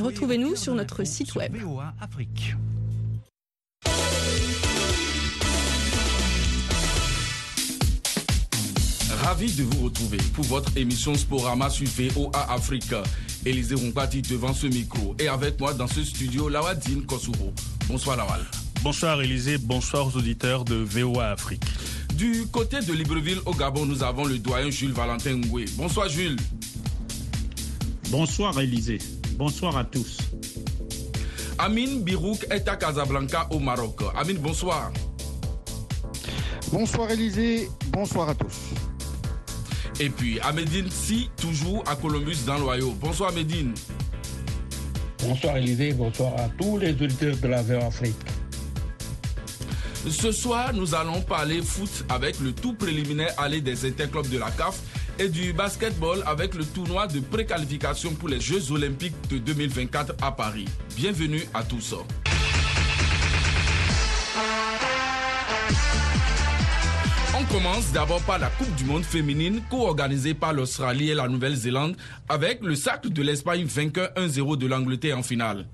Retrouvez-nous sur notre site web. Ravi de vous retrouver pour votre émission Sporama sur VOA Afrique. Élisée Rompati devant ce micro et avec moi dans ce studio Lawadine Kosuro. Bonsoir Lawal. Bonsoir Élisée, bonsoir aux auditeurs de VOA Afrique. Du côté de Libreville au Gabon, nous avons le doyen Jules Valentin Ngoué. Bonsoir Jules. Bonsoir Élisée. Bonsoir à tous. Amine Birouk est à Casablanca au Maroc. Amine, bonsoir. Bonsoir Élisée, bonsoir à tous. Et puis Amédine Si, toujours à Columbus dans l'Ohio. Bonsoir Amédine. Bonsoir Élisée, bonsoir à tous les auditeurs de la VOA Afrique. Ce soir, nous allons parler foot avec le tout préliminaire aller des interclubs de la CAF et du basketball avec le tournoi de préqualification pour les Jeux olympiques de 2024 à Paris. Bienvenue à tous. On commence d'abord par la Coupe du Monde féminine co-organisée par l'Australie et la Nouvelle-Zélande avec le sac de l'Espagne vainqueur 1-0 de l'Angleterre en finale.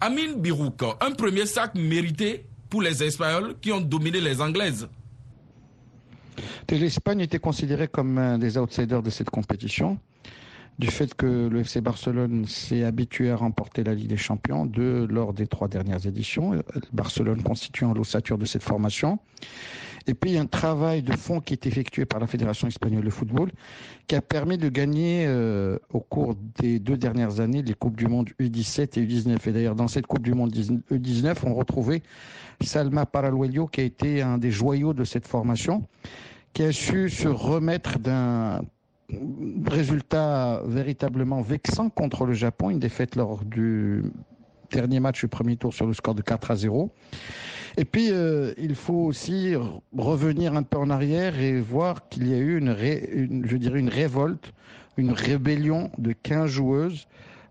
Amine Birouk, un premier sac mérité pour les Espagnols qui ont dominé les Anglaises. L'Espagne était considérée comme un des outsiders de cette compétition, du fait que le FC Barcelone s'est habitué à remporter la Ligue des Champions, deux lors des trois dernières éditions, Barcelone constituant l'ossature de cette formation. Et puis un travail de fond qui est effectué par la Fédération espagnole de football, qui a permis de gagner euh, au cours des deux dernières années les Coupes du Monde U17 et U19. Et d'ailleurs, dans cette Coupe du Monde U19, on retrouvait Salma Paraluello, qui a été un des joyaux de cette formation, qui a su se remettre d'un résultat véritablement vexant contre le Japon, une défaite lors du dernier match du premier tour sur le score de 4 à 0. Et puis, euh, il faut aussi revenir un peu en arrière et voir qu'il y a eu une, je dirais une révolte, une rébellion de 15 joueuses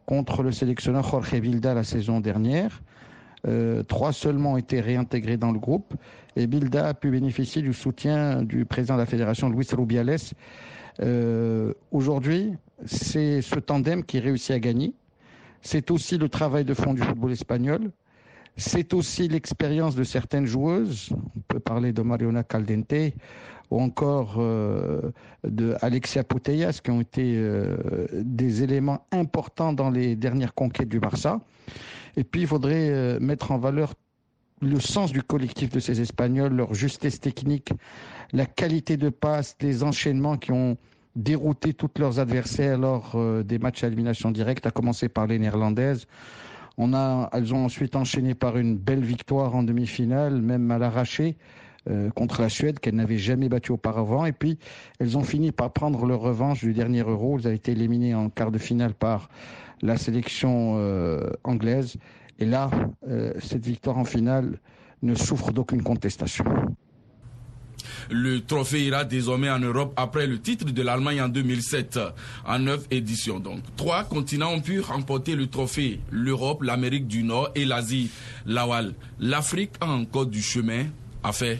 contre le sélectionneur Jorge Vilda la saison dernière. Euh, trois seulement ont été réintégrés dans le groupe et Bilda a pu bénéficier du soutien du président de la fédération, Luis Rubiales. Euh, Aujourd'hui, c'est ce tandem qui réussit à gagner. C'est aussi le travail de fond du football espagnol. C'est aussi l'expérience de certaines joueuses. On peut parler de Mariona Caldente ou encore euh, de Alexia Putellas, qui ont été euh, des éléments importants dans les dernières conquêtes du Barça. Et puis, il faudrait euh, mettre en valeur le sens du collectif de ces Espagnols, leur justesse technique, la qualité de passe, les enchaînements qui ont dérouté tous leurs adversaires lors des matchs à élimination directe, à commencer par les Néerlandaises. Elles ont ensuite enchaîné par une belle victoire en demi-finale, même à l'arraché. Euh, contre la Suède qu'elles n'avaient jamais battu auparavant. Et puis, elles ont fini par prendre leur revanche du dernier Euro. Elles ont été éliminées en quart de finale par la sélection euh, anglaise. Et là, euh, cette victoire en finale ne souffre d'aucune contestation. Le trophée ira désormais en Europe après le titre de l'Allemagne en 2007, en neuf éditions. Donc, trois continents ont pu remporter le trophée l'Europe, l'Amérique du Nord et l'Asie. Lawal, l'Afrique a encore du chemin à faire.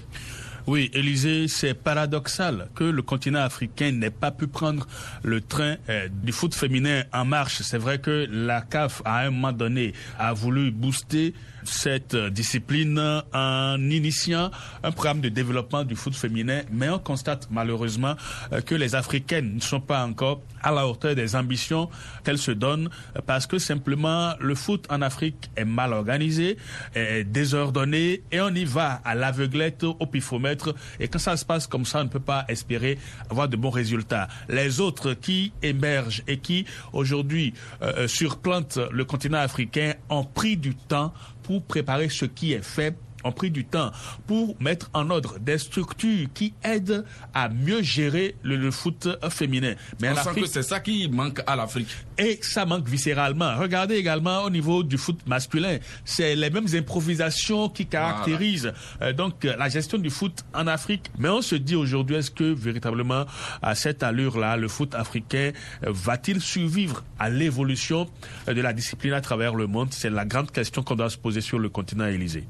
Oui, Élisée, c'est paradoxal que le continent africain n'ait pas pu prendre le train euh, du foot féminin en marche. C'est vrai que la CAF, à un moment donné, a voulu booster cette discipline en initiant un programme de développement du foot féminin, mais on constate malheureusement euh, que les Africaines ne sont pas encore à la hauteur des ambitions qu'elles se donnent parce que simplement le foot en Afrique est mal organisé, est désordonné et on y va à l'aveuglette, au pifomètre et quand ça se passe comme ça, on ne peut pas espérer avoir de bons résultats. Les autres qui émergent et qui aujourd'hui euh, euh, surplantent le continent africain ont pris du temps pour préparer ce qui est fait ont pris du temps pour mettre en ordre des structures qui aident à mieux gérer le, foot féminin. Mais On sent que c'est ça qui manque à l'Afrique. Et ça manque viscéralement. Regardez également au niveau du foot masculin, c'est les mêmes improvisations qui caractérisent euh, donc la gestion du foot en Afrique. Mais on se dit aujourd'hui, est-ce que véritablement à cette allure-là, le foot africain euh, va-t-il survivre à l'évolution euh, de la discipline à travers le monde? C'est la grande question qu'on doit se poser sur le continent Élysée.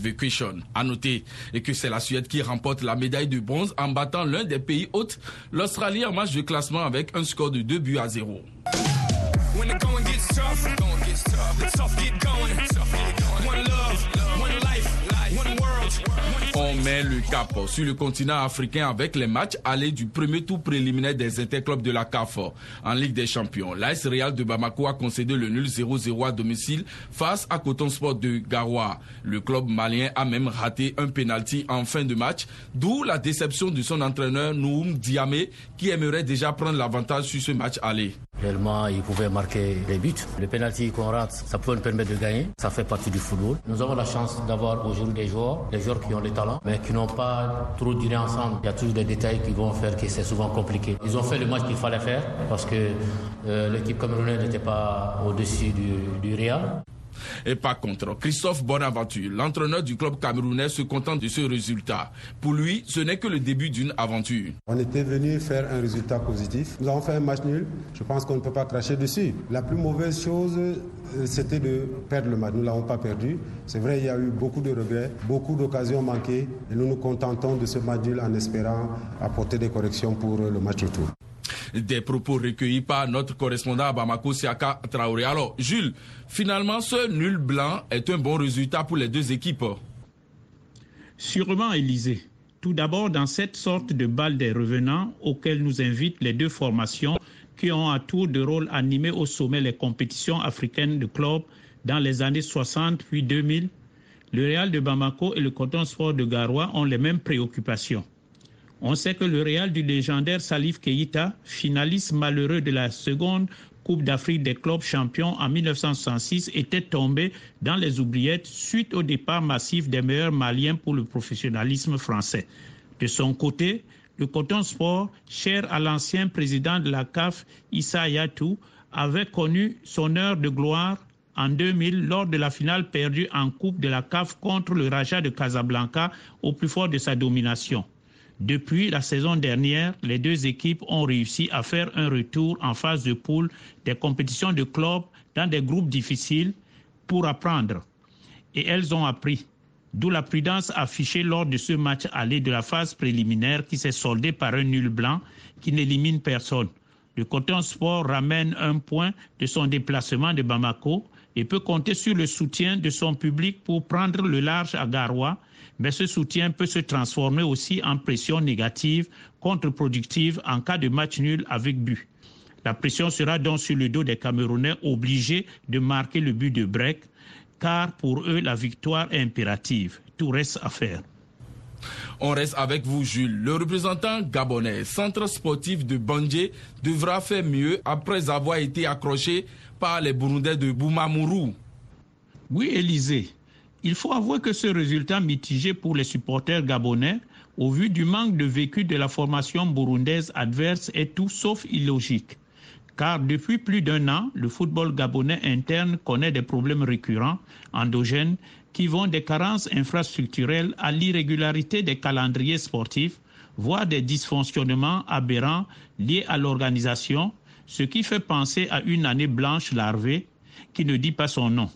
Vacation. À noter et que c'est la Suède qui remporte la médaille de bronze en battant l'un des pays hôtes, l'Australie en match de classement avec un score de 2 buts à 0. When the going gets tough. Going gets tough. The tough get going. Tough get going. One love, On met le cap sur le continent africain avec les matchs allés du premier tour préliminaire des interclubs de la CAF en Ligue des Champions. L'AS Real de Bamako a concédé le nul 0-0 à domicile face à Coton Sport de Garoua. Le club malien a même raté un penalty en fin de match, d'où la déception de son entraîneur Noum Diamé qui aimerait déjà prendre l'avantage sur ce match aller. Réellement, il pouvait marquer des buts. Le penalty qu'on rate, ça peut nous permettre de gagner. Ça fait partie du football. Nous avons la chance d'avoir aujourd'hui des joueurs, joueurs qui ont le talent, mais qui n'ont pas trop duré ensemble. Il y a toujours des détails qui vont faire que c'est souvent compliqué. Ils ont fait le match qu'il fallait faire parce que euh, l'équipe camerounaise n'était pas au-dessus du, du Real et pas contre. Christophe Bonaventure, l'entraîneur du club camerounais, se contente de ce résultat. Pour lui, ce n'est que le début d'une aventure. On était venu faire un résultat positif. Nous avons fait un match nul. Je pense qu'on ne peut pas cracher dessus. La plus mauvaise chose, euh, c'était de perdre le match. Nous ne l'avons pas perdu. C'est vrai, il y a eu beaucoup de regrets, beaucoup d'occasions manquées. Et nous nous contentons de ce match nul en espérant apporter des corrections pour le match retour des propos recueillis par notre correspondant à Bamako, Siaka Traoré. Alors, Jules, finalement, ce nul blanc est un bon résultat pour les deux équipes. Sûrement, Élysée. Tout d'abord, dans cette sorte de balle des revenants auquel nous invitent les deux formations qui ont à tour de rôle animé au sommet les compétitions africaines de clubs dans les années 60 puis 2000, le Real de Bamako et le Coton Sport de Garoua ont les mêmes préoccupations. On sait que le Real du légendaire Salif Keïta, finaliste malheureux de la seconde Coupe d'Afrique des clubs champions en 1966, était tombé dans les oubliettes suite au départ massif des meilleurs Maliens pour le professionnalisme français. De son côté, le Coton Sport, cher à l'ancien président de la CAF, Issa Yatou, avait connu son heure de gloire en 2000 lors de la finale perdue en Coupe de la CAF contre le Raja de Casablanca au plus fort de sa domination. Depuis la saison dernière, les deux équipes ont réussi à faire un retour en phase de poule des compétitions de clubs dans des groupes difficiles pour apprendre. Et elles ont appris. D'où la prudence affichée lors de ce match aller de la phase préliminaire qui s'est soldé par un nul blanc qui n'élimine personne. Le Coton Sport ramène un point de son déplacement de Bamako et peut compter sur le soutien de son public pour prendre le large à Garoua mais ce soutien peut se transformer aussi en pression négative, contre-productive en cas de match nul avec but. La pression sera donc sur le dos des Camerounais obligés de marquer le but de break, car pour eux, la victoire est impérative. Tout reste à faire. On reste avec vous, Jules. Le représentant gabonais, centre sportif de Bandje, devra faire mieux après avoir été accroché par les Burundais de Boumamourou. Oui, Élisée. Il faut avouer que ce résultat mitigé pour les supporters gabonais, au vu du manque de vécu de la formation burundaise adverse, est tout sauf illogique. Car depuis plus d'un an, le football gabonais interne connaît des problèmes récurrents, endogènes, qui vont des carences infrastructurelles à l'irrégularité des calendriers sportifs, voire des dysfonctionnements aberrants liés à l'organisation, ce qui fait penser à une année blanche larvée qui ne dit pas son nom.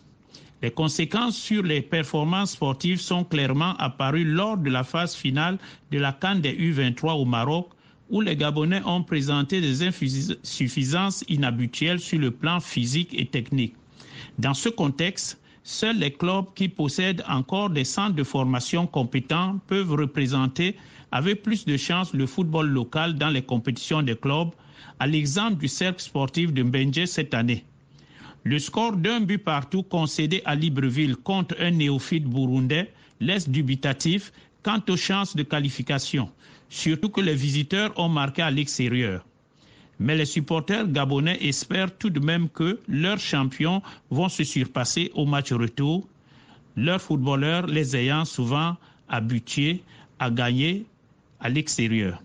Les conséquences sur les performances sportives sont clairement apparues lors de la phase finale de la Cannes des U23 au Maroc, où les Gabonais ont présenté des insuffisances inhabituelles sur le plan physique et technique. Dans ce contexte, seuls les clubs qui possèdent encore des centres de formation compétents peuvent représenter avec plus de chance le football local dans les compétitions des clubs, à l'exemple du cercle sportif de Mbenje cette année. Le score d'un but partout concédé à Libreville contre un néophyte burundais laisse dubitatif quant aux chances de qualification, surtout que les visiteurs ont marqué à l'extérieur. Mais les supporters gabonais espèrent tout de même que leurs champions vont se surpasser au match retour, leurs footballeurs les ayant souvent habitués à gagner à l'extérieur.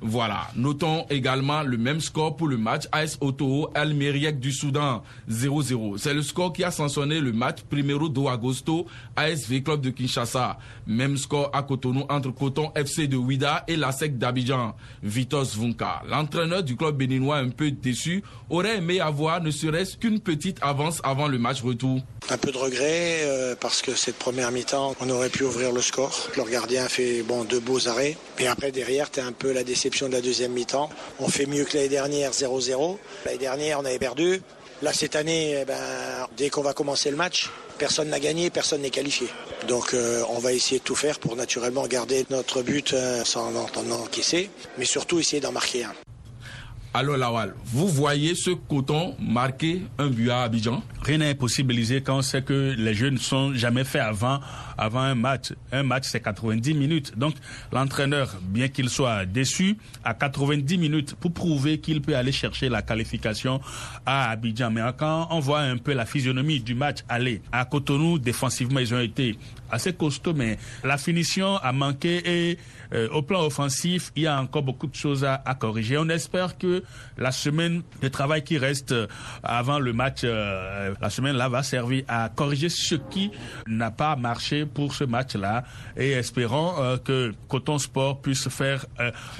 Voilà. Notons également le même score pour le match AS Oto El du Soudan 0-0. C'est le score qui a sanctionné le match Primero do Agosto ASV Club de Kinshasa. Même score à Cotonou entre Coton FC de Ouida et la SEC d'Abidjan. Vitos Vunka, l'entraîneur du club béninois un peu déçu, aurait aimé avoir ne serait-ce qu'une petite avance avant le match retour. Un peu de regret euh, parce que cette première mi-temps, on aurait pu ouvrir le score. Le gardien fait bon deux beaux arrêts. Et après derrière, tu un peu déception de la deuxième mi-temps. On fait mieux que l'année dernière, 0-0. L'année dernière, on avait perdu. Là, cette année, eh ben, dès qu'on va commencer le match, personne n'a gagné, personne n'est qualifié. Donc euh, on va essayer de tout faire pour naturellement garder notre but euh, sans en, en encaisser, mais surtout essayer d'en marquer un. Alors Lawal, vous voyez ce coton marquer un but à Abidjan? Rien n'est possibilisé quand on sait que les jeux ne sont jamais faits avant, avant un match. Un match, c'est 90 minutes. Donc, l'entraîneur, bien qu'il soit déçu, à 90 minutes pour prouver qu'il peut aller chercher la qualification à Abidjan. Mais quand on voit un peu la physionomie du match aller à Cotonou, défensivement, ils ont été assez costauds, mais la finition a manqué et euh, au plan offensif, il y a encore beaucoup de choses à, corriger. On espère que la semaine de travail qui reste avant le match, euh, la semaine là va servir à corriger ce qui n'a pas marché pour ce match-là et espérons euh, que Coton Sport puisse faire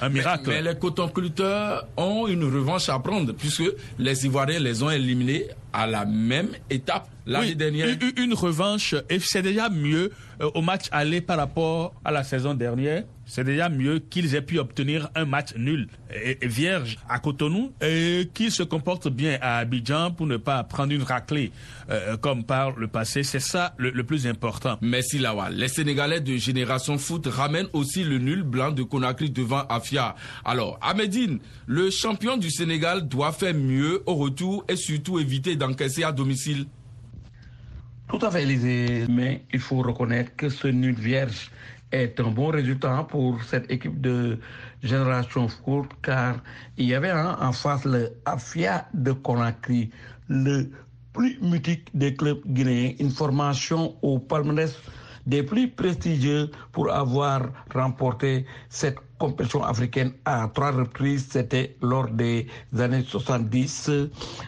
un miracle. Mais, mais les cotonculteurs ont une revanche à prendre puisque les Ivoiriens les ont éliminés à la même étape l'année oui, dernière. Une, une revanche, et c'est déjà mieux euh, au match aller par rapport à la saison dernière. C'est déjà mieux qu'ils aient pu obtenir un match nul et, et vierge à Cotonou et qu'ils se comportent bien à Abidjan pour ne pas prendre une raclée euh, comme par le passé. C'est ça le, le, plus important. Merci Lawal. Les Sénégalais de Génération Foot ramènent aussi le nul blanc de Conakry devant Afia. Alors, Ahmedine, le champion du Sénégal doit faire mieux au retour et surtout éviter d'encaisser à domicile. Tout à fait, Élisée, mais il faut reconnaître que ce nul vierge est un bon résultat pour cette équipe de Génération Foot car il y avait hein, en face le Afia de Conakry, le plus mythique des clubs guinéens, une formation au palmarès des plus prestigieux pour avoir remporté cette compétition africaine à trois reprises. C'était lors des années 70.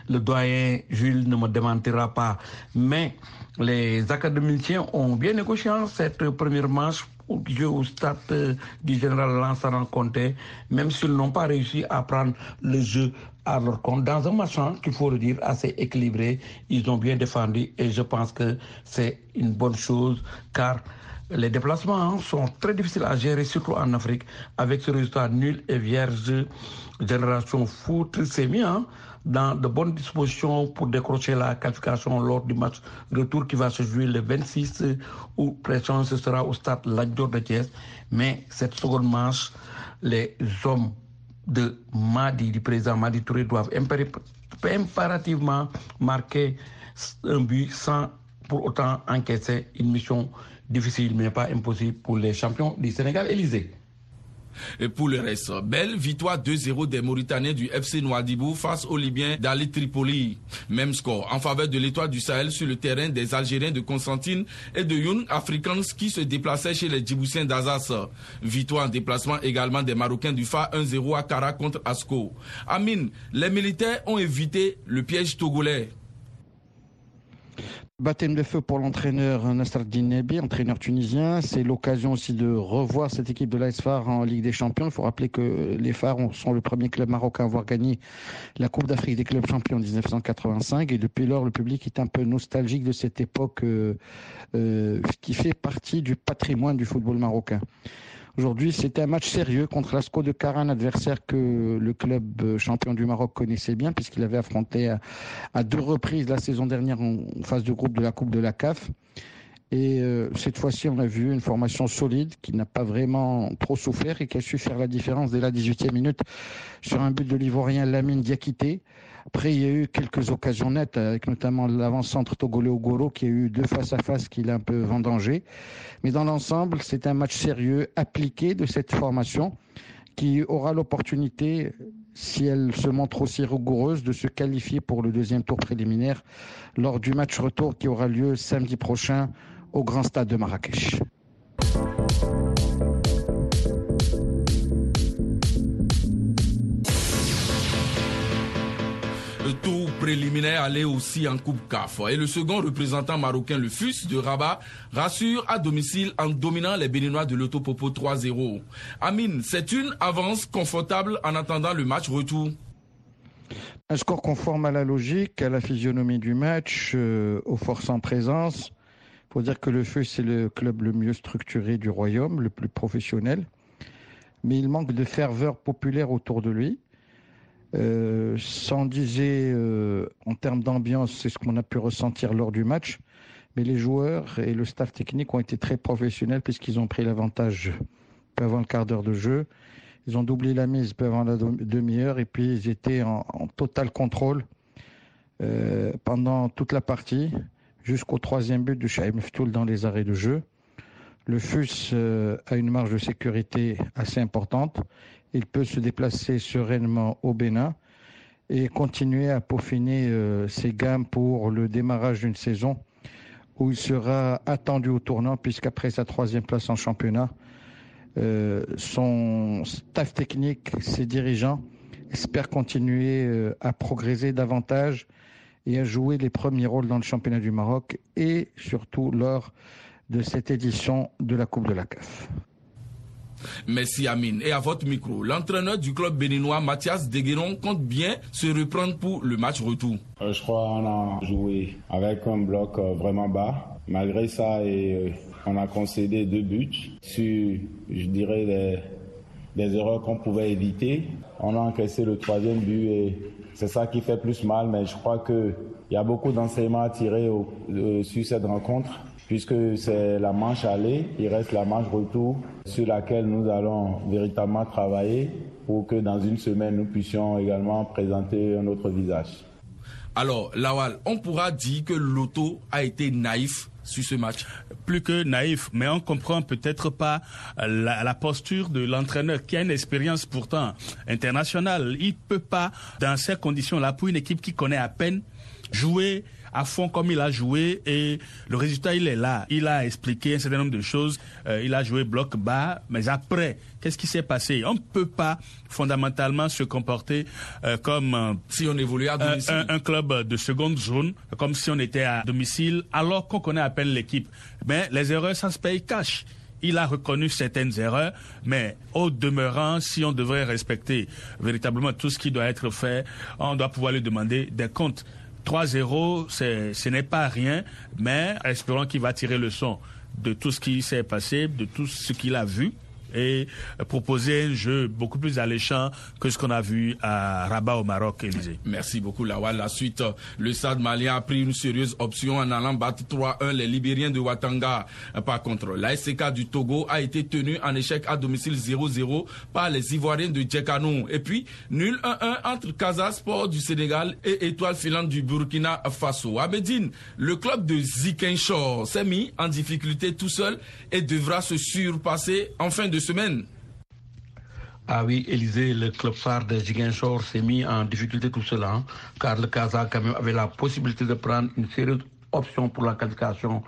Le doyen Jules ne me démentira pas. Mais les académiciens ont bien négocié cette première manche jeu au stade du général Lansana Conté, même s'ils n'ont pas réussi à prendre le jeu à leur compte. Dans un match qu'il faut le dire assez équilibré, ils ont bien défendu et je pense que c'est une bonne chose car les déplacements sont très difficiles à gérer, surtout en Afrique, avec ce résultat nul et vierge. Génération foot, c'est bien dans de bonnes dispositions pour décrocher la qualification lors du match retour qui va se jouer le 26 où pression ce sera au stade Ladior de Thiès. Mais cette seconde manche, les hommes de Madi, du président Madi Touré, doivent impérativement marquer un but sans pour autant encaisser une mission difficile mais pas impossible pour les champions du Sénégal Élysée. Et pour le reste, belle victoire 2-0 des Mauritaniens du FC Nouadhibou face aux Libyens d'Ali Tripoli. Même score en faveur de l'étoile du Sahel sur le terrain des Algériens de Constantine et de Young Africans qui se déplaçaient chez les Djiboutiens d'Azaz. Victoire en déplacement également des Marocains du FA 1-0 à Kara contre Asco. Amine, les militaires ont évité le piège togolais. Baptême de feu pour l'entraîneur Nasreddin Nebi, entraîneur tunisien. C'est l'occasion aussi de revoir cette équipe de l'AS Phare en Ligue des Champions. Il faut rappeler que les Phares sont le premier club marocain à avoir gagné la Coupe d'Afrique des clubs champions en 1985. Et depuis lors, le public est un peu nostalgique de cette époque euh, euh, qui fait partie du patrimoine du football marocain. Aujourd'hui, c'était un match sérieux contre l'Asco de Cara, un adversaire que le club champion du Maroc connaissait bien, puisqu'il avait affronté à, à, deux reprises la saison dernière en phase de groupe de la Coupe de la CAF. Et euh, cette fois-ci, on a vu une formation solide qui n'a pas vraiment trop souffert et qui a su faire la différence dès la 18e minute sur un but de l'Ivoirien Lamine Diakité. Après, il y a eu quelques occasions nettes, avec notamment l'avant-centre togolais Ogoro qui a eu deux face-à-face qu'il a un peu vendangé. Mais dans l'ensemble, c'est un match sérieux, appliqué de cette formation qui aura l'opportunité, si elle se montre aussi rigoureuse, de se qualifier pour le deuxième tour préliminaire lors du match retour qui aura lieu samedi prochain au Grand Stade de Marrakech. Préliminaire allait aussi en Coupe CAF. Et le second représentant marocain, le FUS de Rabat, rassure à domicile en dominant les Béninois de l'Autopopo 3-0. Amine, c'est une avance confortable en attendant le match retour. Un score conforme à la logique, à la physionomie du match, euh, aux forces en présence. Il faut dire que le FUS c'est le club le mieux structuré du royaume, le plus professionnel. Mais il manque de ferveur populaire autour de lui. Euh, disait euh, en termes d'ambiance, c'est ce qu'on a pu ressentir lors du match. Mais les joueurs et le staff technique ont été très professionnels puisqu'ils ont pris l'avantage peu avant le quart d'heure de jeu. Ils ont doublé la mise peu avant la demi-heure et puis ils étaient en, total contrôle euh, pendant toute la partie jusqu'au troisième but de Shaib Meftoul dans les arrêts de jeu. Le FUS a une marge de sécurité assez importante il peut se déplacer sereinement au Bénin et continuer à peaufiner euh, ses gammes pour le démarrage d'une saison où il sera attendu au tournant puisqu'après sa troisième place en championnat, euh, son staff technique, ses dirigeants espèrent continuer euh, à progresser davantage et à jouer les premiers rôles dans le championnat du Maroc et surtout lors de cette édition de la Coupe de la CAF. Merci Amine. Et à votre micro, l'entraîneur du club béninois Mathias Degueron compte bien se reprendre pour le match retour. Euh, je crois qu'on a joué avec un bloc euh, vraiment bas. Malgré ça, et, euh, on a concédé deux buts sur, je dirais, des, erreurs qu'on pouvait éviter. On a encaissé le troisième but et c'est ça qui fait plus mal, mais je crois qu'il y a beaucoup d'enseignements à tirer sur cette rencontre puisque c'est la manche aller, il reste la manche retour sur laquelle nous allons véritablement travailler pour que dans une semaine, nous puissions également présenter un autre visage. Alors, Lawal, on pourra dire que l'auto a été naïf sur ce match? Plus que naïf, mais on comprend peut-être pas la, la, posture de l'entraîneur qui a une expérience pourtant internationale. Il peut pas, dans ces conditions-là, pour une équipe qui connaît à peine, jouer à fond comme il a joué et le résultat il est là. Il a expliqué un certain nombre de choses. Euh, il a joué bloc bas, mais après, qu'est-ce qui s'est passé? On ne peut pas fondamentalement se comporter euh, comme euh, si on évoluait à domicile. Un, club de seconde zone, comme si on était à domicile, alors qu'on connaît à peine l'équipe. Mais les erreurs, ça se paye cash il a reconnu certaines erreurs, mais au demeurant, si on devrait respecter véritablement tout ce qui doit être fait, on doit pouvoir lui demander des comptes. 3-0, ce n'est pas rien, mais espérons qu'il va tirer le son de tout ce qui s'est passé, de tout ce qu'il a vu et proposer un jeu beaucoup plus alléchant que ce qu'on a vu à Rabat au Maroc, Élysée. Merci beaucoup, Lawal. La suite, le Stade malien a pris une sérieuse option en allant battre 3-1 les Libériens de Watanga. Par contre, la SCK du Togo a été tenue en échec à domicile 0-0 par les Ivoiriens de Djekanou. Et puis, nul 1-1 entre Casa Sport du Sénégal et Étoile filante du Burkina Faso. À le club de Zikinchor s'est mis en difficulté tout seul et devra se surpasser en fin de semaine. Ah oui, Élysée, le club phare de Giguinchor s'est mis en difficulté tout cela, hein, car le Kazakh avait la possibilité de prendre une série d'options pour la qualification,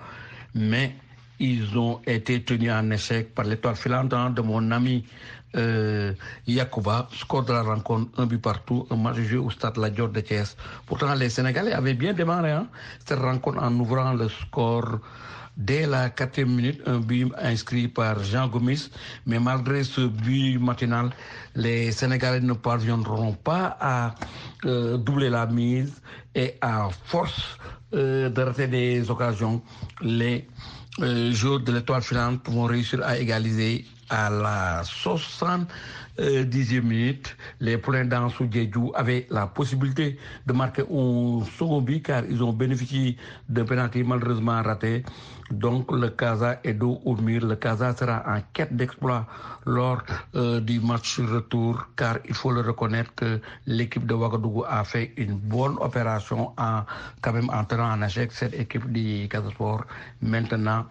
mais ils ont été tenus en échec par l'étoile filante de mon ami euh, Yakuba, score de la rencontre, un but partout, un match joué au stade La de Thiès. Pourtant, les Sénégalais avaient bien démarré hein, cette rencontre en ouvrant le score Dès la quatrième minute, un but inscrit par Jean Gomis. Mais malgré ce but matinal, les Sénégalais ne parviendront pas à euh, doubler la mise et à force euh, de rater des occasions, les euh, joueurs de l'étoile filante vont réussir à égaliser à la 60 euh, dixième minute, les poulains d'Ansou Djedjou avaient la possibilité de marquer un second but car ils ont bénéficié d'un penalty malheureusement raté. Donc le Casa est dos au mur. Le Casa sera en quête d'exploit lors euh, du match retour car il faut le reconnaître que l'équipe de Ouagadougou a fait une bonne opération en quand même en tenant en échec cette équipe du Casa Sport. Maintenant,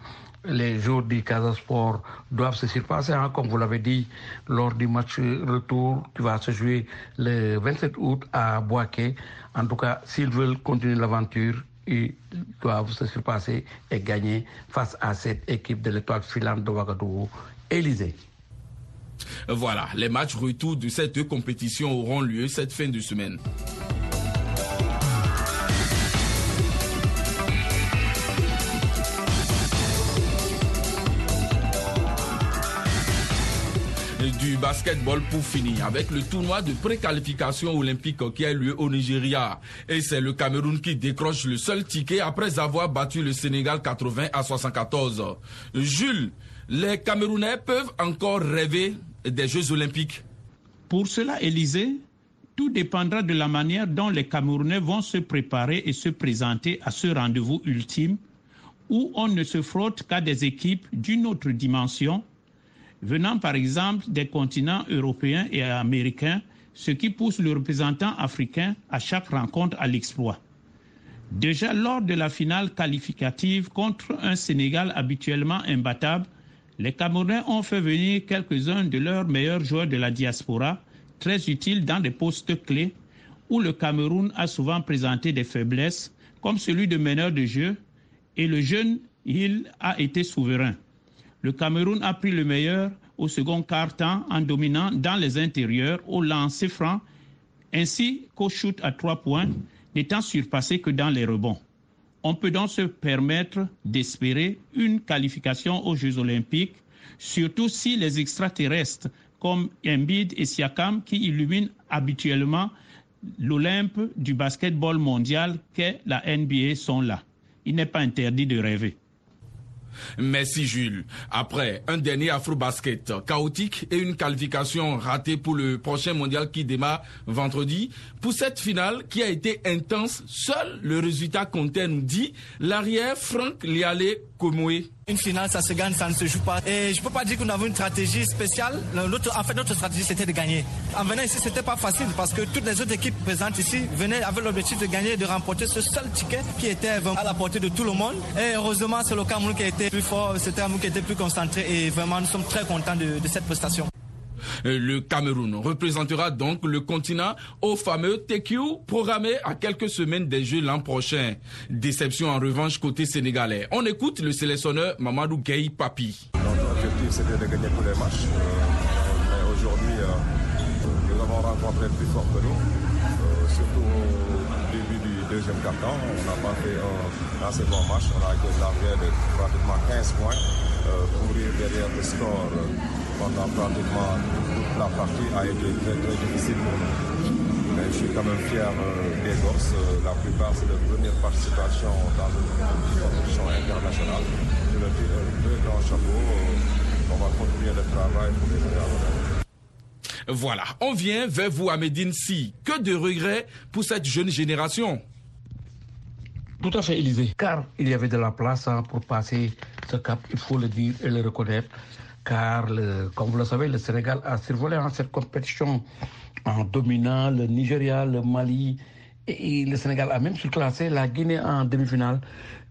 les jours du Casasport doivent se surpasser, hein, comme vous l'avez dit, lors du match retour qui va se jouer le 27 août à Boaké. En tout cas, s'ils veulent continuer l'aventure, ils doivent se surpasser et gagner face à cette équipe de l'étoile filante de Ouagadougou. Élysée. Voilà, les matchs retour de cette compétition auront lieu cette fin de semaine. Basketball pour finir avec le tournoi de préqualification olympique qui a lieu au Nigeria. Et c'est le Cameroun qui décroche le seul ticket après avoir battu le Sénégal 80 à 74. Jules, les Camerounais peuvent encore rêver des Jeux olympiques Pour cela, Élysée, Tout dépendra de la manière dont les Camerounais vont se préparer et se présenter à ce rendez-vous ultime où on ne se frotte qu'à des équipes d'une autre dimension, venant par exemple des continents européens et américains, ce qui pousse le représentant africain à chaque rencontre à l'exploit. Déjà lors de la finale qualificative contre un Sénégal habituellement imbattable, les Camerounais ont fait venir quelques-uns de leurs meilleurs joueurs de la diaspora, très utiles dans des postes clés, où le Cameroun a souvent présenté des faiblesses, comme celui de meneur de jeu, et le jeune Hill a été souverain. Le Cameroun a pris le meilleur au second quart-temps en dominant dans les intérieurs au lancer franc ainsi qu'au shoot à trois points, n'étant surpassé que dans les rebonds. On peut donc se permettre d'espérer une qualification aux Jeux olympiques, surtout si les extraterrestres comme Embiid et Siakam, qui illuminent habituellement l'Olympe du basketball mondial qu'est la NBA, sont là il n'est pas interdit de rêver. Merci Jules. Après un dernier afro-basket chaotique et une qualification ratée pour le prochain mondial qui démarre vendredi, pour cette finale qui a été intense, seul le résultat comptait, nous dit l'arrière Franck Lialé Une finale, ça se gagne, ça ne se joue pas. Et je peux pas dire qu'on avait une stratégie spéciale. en fait, notre stratégie, c'était de gagner. En venant ici, c'était pas facile parce que toutes les autres équipes présentes ici venaient avec l'objectif de gagner, de remporter ce seul ticket qui était à la portée de tout le monde. Et heureusement, c'est le Cameroun qui a été plus fort, c'était un qui était plus concentré. Et vraiment, nous sommes très contents de cette prestation. Euh, le Cameroun représentera donc le continent au fameux TQ programmé à quelques semaines des Jeux l'an prochain. Déception en revanche côté sénégalais. On écoute le sélectionneur Mamadou Gueye Papi. Notre objectif c'était de gagner tous les matchs. Euh, mais aujourd'hui, euh, nous avons rencontré plus fort que nous. surtout au début du deuxième quart-temps. On n'a pas fait un assez bon match. On a l'arrière de pratiquement 15 points. courir derrière le score pendant pratiquement toute la partie a été très très difficile pour nous. Mais je suis quand même fier euh, des gosses. Euh, la plupart, c'est leur première participation dans une compétition internationale. Je leur dis un très grand chapeau. Euh, on va continuer le travail pour les Voilà, on vient vers vous à Medine Si. Que de regrets pour cette jeune génération. Tout à fait, Élisée. Car il y avait de la place hein, pour passer ce cap, il faut le dire et le reconnaître car, comme vous le savez, le Sénégal a survolé en cette compétition en dominant le Nigeria, le Mali, et le Sénégal a même surclassé la Guinée en demi-finale.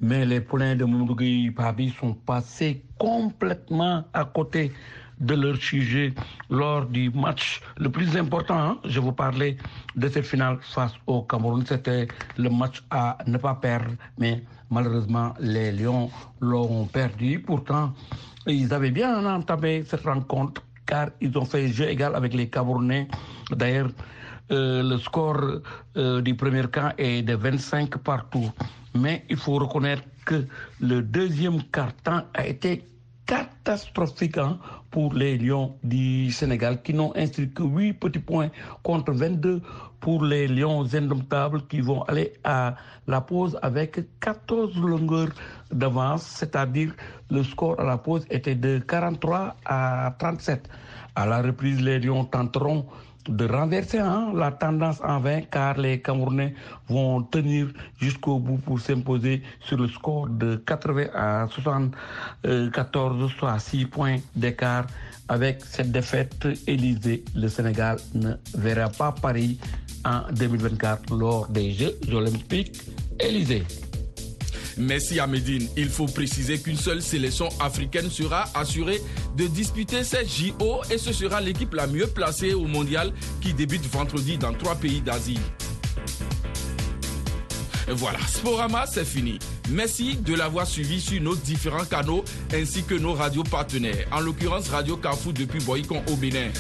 Mais les poulains de Moundougui Pabi sont passés complètement à côté de leur sujet lors du match le plus important. Hein. Je vous parlais de cette finale face au Cameroun. C'était le match à ne pas perdre, mais malheureusement, les Lions l'ont perdu. Pourtant, ils avaient bien entamé cette rencontre car ils ont fait jeu égal avec les Camerounais. D'ailleurs, euh, le score euh, du premier camp est de 25 partout. Mais il faut reconnaître que le deuxième carton a été catastrophique hein, pour les Lions du Sénégal qui n'ont inscrit que 8 petits points contre 22 pour les Lions indomptables qui vont aller à la pause avec 14 longueurs d'avance, c'est-à-dire le score à la pause était de 43 à 37. À la reprise, les Lions tenteront de renverser hein, la tendance en vain car les Camerounais vont tenir jusqu'au bout pour s'imposer sur le score de 80 à 74, soit 6 points d'écart. Avec cette défaite, Élysée, le Sénégal ne verra pas Paris en 2024 lors des Jeux olympiques. Élysée. Merci à Medine. Il faut préciser qu'une seule sélection africaine sera assurée de disputer cette JO et ce sera l'équipe la mieux placée au mondial qui débute vendredi dans trois pays d'Asie. Voilà, Sporama, c'est fini. Merci de l'avoir suivi sur nos différents canaux ainsi que nos radios partenaires, en l'occurrence Radio Carrefour depuis Boycon au Bénin.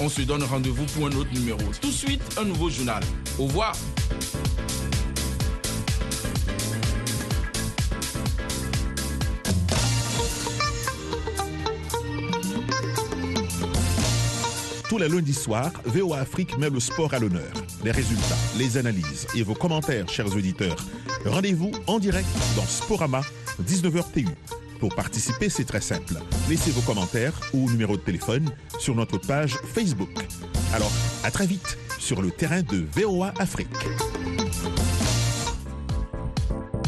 On se donne rendez-vous pour un autre numéro. Tout de suite, un nouveau journal. Au revoir. Tous les lundis VOA Afrique met le sport à l'honneur. Les résultats, les analyses et vos commentaires, chers auditeurs. Rendez-vous en direct dans Sporama, 19h TU. Pour participer, c'est très simple. Laissez vos commentaires ou numéro de téléphone sur notre page Facebook. Alors, à très vite sur le terrain de VOA Afrique.